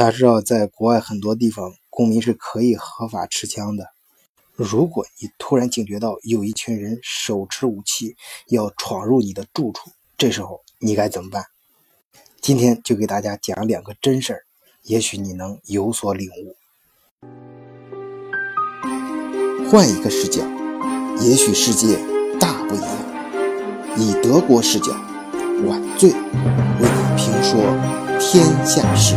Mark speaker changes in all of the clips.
Speaker 1: 大家知道，在国外很多地方，公民是可以合法持枪的。如果你突然警觉到有一群人手持武器要闯入你的住处，这时候你该怎么办？今天就给大家讲两个真事儿，也许你能有所领悟。换一个视角，也许世界大不一样。以德国视角，晚醉为你评说天下事。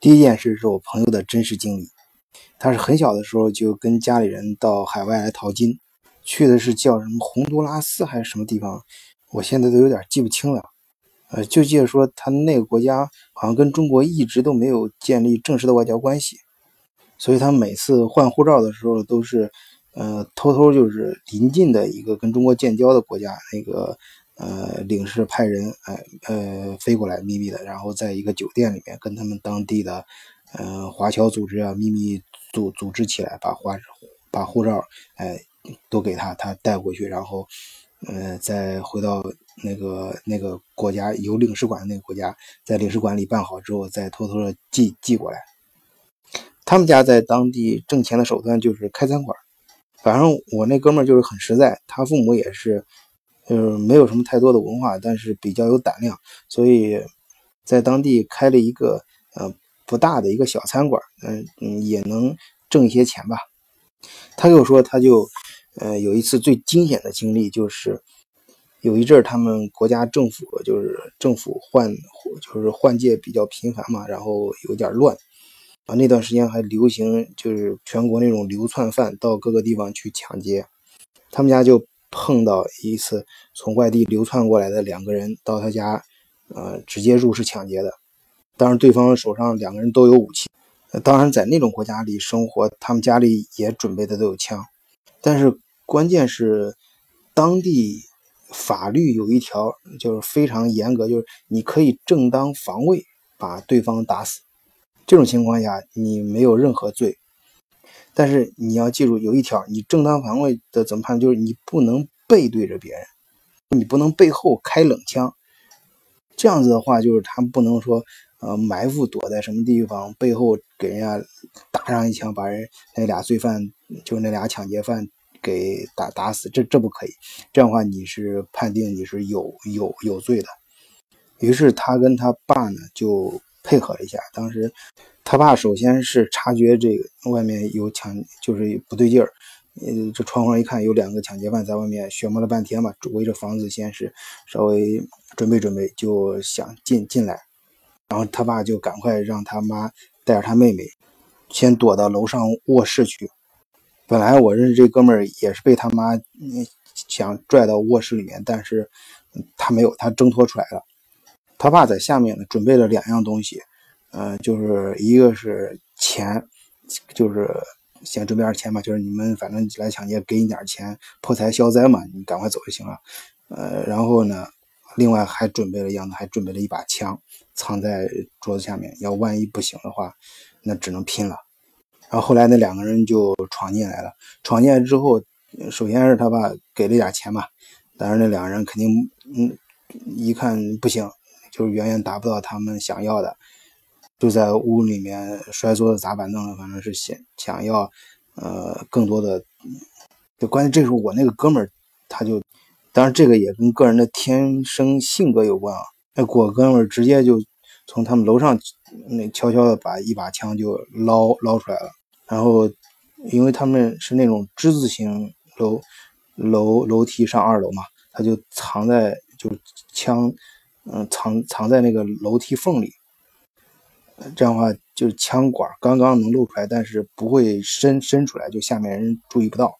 Speaker 1: 第一件事是我朋友的真实经历。他是很小的时候就跟家里人到海外来淘金，去的是叫什么洪都拉斯还是什么地方，我现在都有点记不清了。呃，就记得说他那个国家好像跟中国一直都没有建立正式的外交关系，所以他每次换护照的时候都是，呃，偷偷就是临近的一个跟中国建交的国家那个。呃，领事派人，呃呃，飞过来秘密的，然后在一个酒店里面跟他们当地的，呃，华侨组织啊，秘密组组织起来，把华把护照，哎，都给他，他带回去，然后，呃，再回到那个那个国家有领事馆的那个国家，在领事馆里办好之后，再偷偷的寄寄过来。他们家在当地挣钱的手段就是开餐馆，反正我那哥们儿就是很实在，他父母也是。就是没有什么太多的文化，但是比较有胆量，所以在当地开了一个呃不大的一个小餐馆，嗯嗯也能挣一些钱吧。他跟我说，他就呃有一次最惊险的经历，就是有一阵儿他们国家政府就是政府换就是换届比较频繁嘛，然后有点乱啊。那段时间还流行就是全国那种流窜犯到各个地方去抢劫，他们家就。碰到一次从外地流窜过来的两个人到他家，呃，直接入室抢劫的。当然，对方手上两个人都有武器。当然，在那种国家里生活，他们家里也准备的都有枪。但是，关键是当地法律有一条就是非常严格，就是你可以正当防卫把对方打死。这种情况下，你没有任何罪。但是你要记住，有一条，你正当防卫的怎么判？就是你不能背对着别人，你不能背后开冷枪。这样子的话，就是他不能说，呃，埋伏躲在什么地方，背后给人家打上一枪，把人那俩罪犯，就那俩抢劫犯给打打死。这这不可以。这样的话，你是判定你是有有有罪的。于是他跟他爸呢就配合一下，当时。他爸首先是察觉这个外面有抢，就是不对劲儿。呃，这窗户上一看，有两个抢劫犯在外面寻摸了半天嘛，围着房子先是稍微准备准备，就想进进来。然后他爸就赶快让他妈带着他妹妹先躲到楼上卧室去。本来我认识这哥们儿也是被他妈想拽到卧室里面，但是他没有，他挣脱出来了。他爸在下面呢，准备了两样东西。呃，就是一个是钱，就是先准备点钱吧，就是你们反正来抢劫，给你点钱，破财消灾嘛，你赶快走就行了。呃，然后呢，另外还准备了样子，还准备了一把枪，藏在桌子下面，要万一不行的话，那只能拼了。然后后来那两个人就闯进来了，闯进来之后，首先是他爸给了点钱嘛，但是那两个人肯定，嗯，一看不行，就是远远达不到他们想要的。就在屋里面摔桌子砸板凳，反正是想想要，呃，更多的。就关键这时候我那个哥们儿，他就，当然这个也跟个人的天生性格有关啊。那我哥们儿直接就从他们楼上那悄悄的把一把枪就捞捞出来了，然后因为他们是那种之字形楼楼楼梯上二楼嘛，他就藏在就枪，嗯，藏藏在那个楼梯缝里。这样的话，就是枪管刚刚能露出来，但是不会伸伸出来，就下面人注意不到。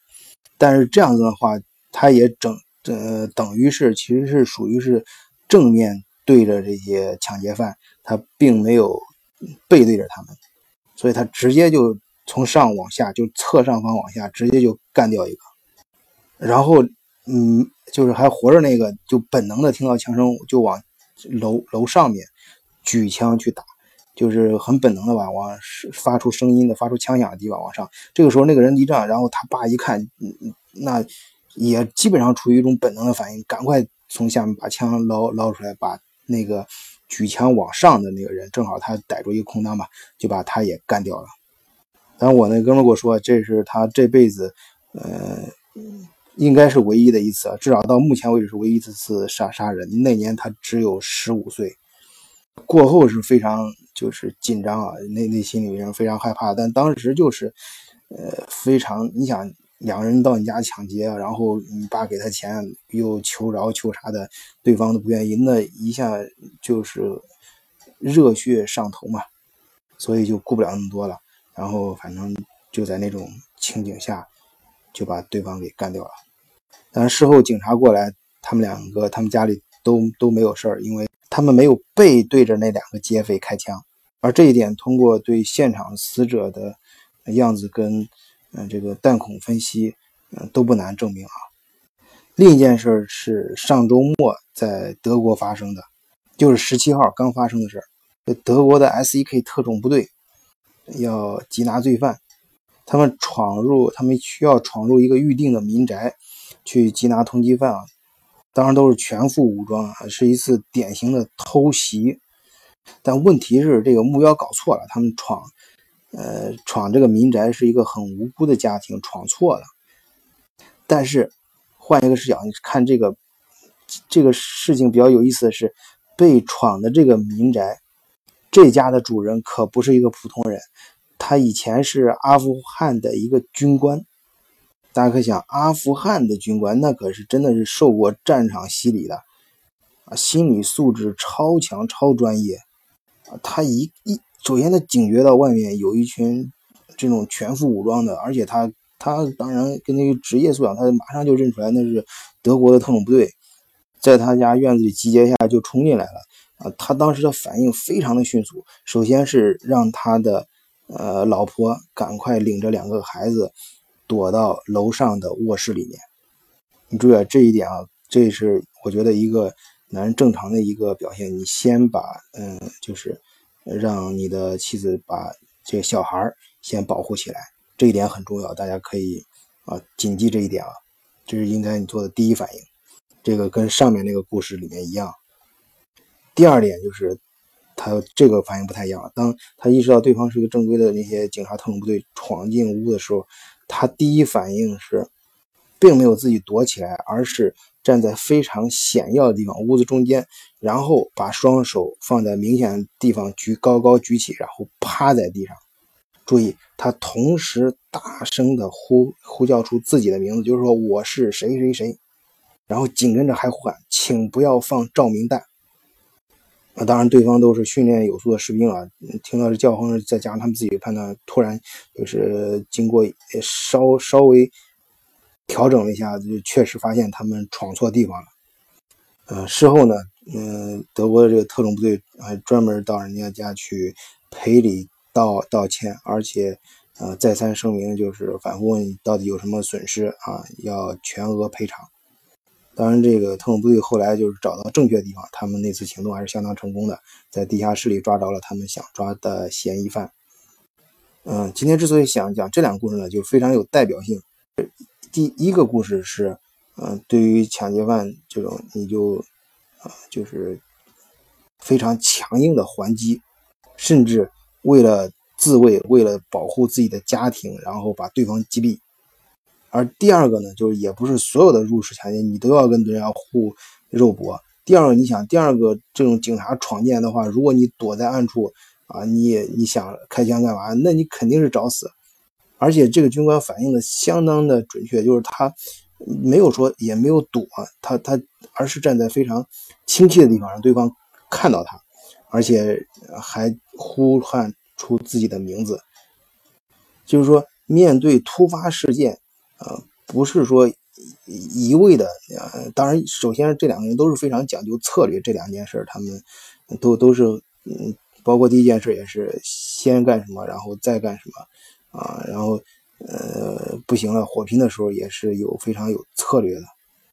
Speaker 1: 但是这样子的话，他也整呃等于是其实是属于是正面对着这些抢劫犯，他并没有背对着他们，所以他直接就从上往下，就侧上方往下，直接就干掉一个。然后嗯，就是还活着那个，就本能的听到枪声就往楼楼上面举枪去打。就是很本能的吧，往发出声音的、发出枪响的地方往上。这个时候那个人离账，然后他爸一看，那也基本上处于一种本能的反应，赶快从下面把枪捞捞出来，把那个举枪往上的那个人，正好他逮住一个空当吧，就把他也干掉了。然后我那哥们跟我说，这是他这辈子，呃，应该是唯一的一次，至少到目前为止是唯一一次杀杀人。那年他只有十五岁。过后是非常就是紧张啊，内内心里面非常害怕，但当时就是，呃，非常你想两个人到你家抢劫，然后你爸给他钱又求饶求啥的，对方都不愿意，那一下就是热血上头嘛，所以就顾不了那么多了，然后反正就在那种情景下就把对方给干掉了。但事后警察过来，他们两个他们家里都都没有事儿，因为。他们没有背对着那两个劫匪开枪，而这一点通过对现场死者的样子跟嗯这个弹孔分析，嗯都不难证明啊。另一件事是上周末在德国发生的，就是十七号刚发生的事德国的 S.E.K 特种部队要缉拿罪犯，他们闯入，他们需要闯入一个预定的民宅去缉拿通缉犯啊。当然都是全副武装啊，是一次典型的偷袭。但问题是这个目标搞错了，他们闯，呃，闯这个民宅是一个很无辜的家庭，闯错了。但是换一个视角，你看这个这个事情比较有意思的是，被闯的这个民宅，这家的主人可不是一个普通人，他以前是阿富汗的一个军官。大家可想，阿富汗的军官那可是真的是受过战场洗礼的啊，心理素质超强、超专业啊。他一一首先他警觉到外面有一群这种全副武装的，而且他他当然跟那个职业素养，他马上就认出来那是德国的特种部队，在他家院子里集结下就冲进来了啊。他当时的反应非常的迅速，首先是让他的呃老婆赶快领着两个孩子。躲到楼上的卧室里面，你注意啊这一点啊，这是我觉得一个男人正常的一个表现。你先把，嗯，就是让你的妻子把这个小孩先保护起来，这一点很重要，大家可以啊谨记这一点啊，这是应该你做的第一反应。这个跟上面那个故事里面一样。第二点就是他这个反应不太一样，当他意识到对方是一个正规的那些警察特种部队闯进屋的时候。他第一反应是，并没有自己躲起来，而是站在非常显要的地方，屋子中间，然后把双手放在明显的地方举高高举起，然后趴在地上。注意，他同时大声的呼呼叫出自己的名字，就是说我是谁谁谁，然后紧跟着还呼喊，请不要放照明弹。啊，当然，对方都是训练有素的士兵啊，听到这叫声，再加上他们自己的判断，突然就是经过稍稍微调整了一下，就确实发现他们闯错地方了。呃，事后呢，嗯，德国的这个特种部队还专门到人家家去赔礼道道歉，而且呃再三声明，就是反复问到底有什么损失啊，要全额赔偿。当然，这个特种部队后来就是找到正确的地方，他们那次行动还是相当成功的，在地下室里抓着了他们想抓的嫌疑犯。嗯，今天之所以想讲这两个故事呢，就非常有代表性。第一个故事是，嗯，对于抢劫犯这种，你就啊，就是非常强硬的还击，甚至为了自卫，为了保护自己的家庭，然后把对方击毙。而第二个呢，就是也不是所有的入室抢劫你都要跟人家互肉搏。第二个，你想，第二个这种警察闯进来的话，如果你躲在暗处啊，你你想开枪干嘛？那你肯定是找死。而且这个军官反应的相当的准确，就是他没有说也没有躲，他他而是站在非常清晰的地方，让对方看到他，而且还呼喊出自己的名字。就是说，面对突发事件。呃，不是说一味的，呃，当然，首先这两个人都是非常讲究策略，这两件事他们都都是，嗯，包括第一件事也是先干什么，然后再干什么，啊，然后呃不行了，火拼的时候也是有非常有策略的，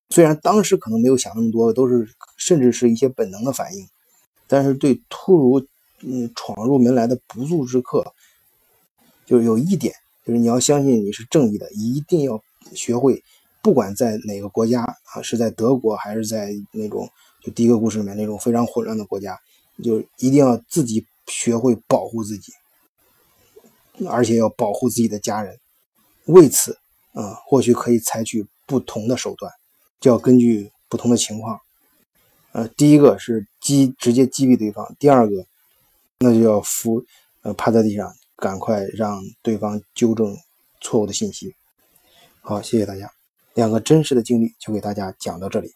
Speaker 1: 虽然当时可能没有想那么多，都是甚至是一些本能的反应，但是对突如嗯闯入门来的不速之客，就有一点，就是你要相信你是正义的，一定要学会，不管在哪个国家啊，是在德国还是在那种就第一个故事里面那种非常混乱的国家，就一定要自己学会保护自己，而且要保护自己的家人。为此，啊，或许可以采取不同的手段，就要根据不同的情况。呃，第一个是击直接击毙对方，第二个那就要扶呃趴在地上，赶快让对方纠正错误的信息。好，谢谢大家，两个真实的经历就给大家讲到这里。